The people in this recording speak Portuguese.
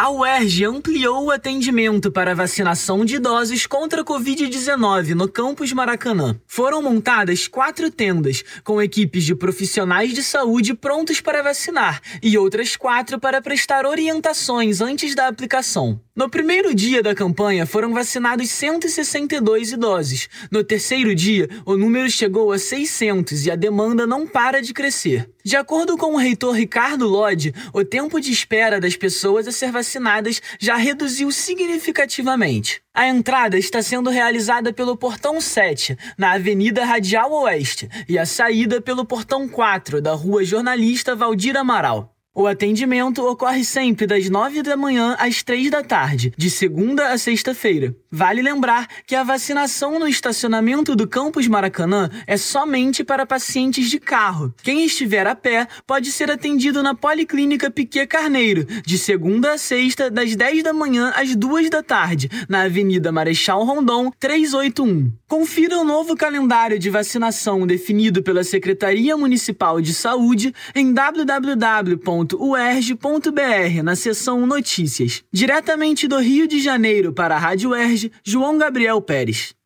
A UERJ ampliou o atendimento para vacinação de idosos contra a Covid-19 no campus Maracanã. Foram montadas quatro tendas, com equipes de profissionais de saúde prontos para vacinar e outras quatro para prestar orientações antes da aplicação. No primeiro dia da campanha, foram vacinados 162 idosos. No terceiro dia, o número chegou a 600 e a demanda não para de crescer. De acordo com o reitor Ricardo Lodge, o tempo de espera das pessoas a ser vacinadas já reduziu significativamente. A entrada está sendo realizada pelo Portão 7, na Avenida Radial Oeste, e a saída pelo Portão 4, da Rua Jornalista Valdir Amaral. O atendimento ocorre sempre das 9 da manhã às 3 da tarde, de segunda a sexta-feira. Vale lembrar que a vacinação no estacionamento do campus Maracanã é somente para pacientes de carro. Quem estiver a pé pode ser atendido na Policlínica Piquet Carneiro, de segunda a sexta, das 10 da manhã às 2 da tarde, na Avenida Marechal Rondon, 381. Confira o novo calendário de vacinação definido pela Secretaria Municipal de Saúde em www www.uerj.br na seção Notícias. Diretamente do Rio de Janeiro para a Rádio UERJ, João Gabriel Pérez.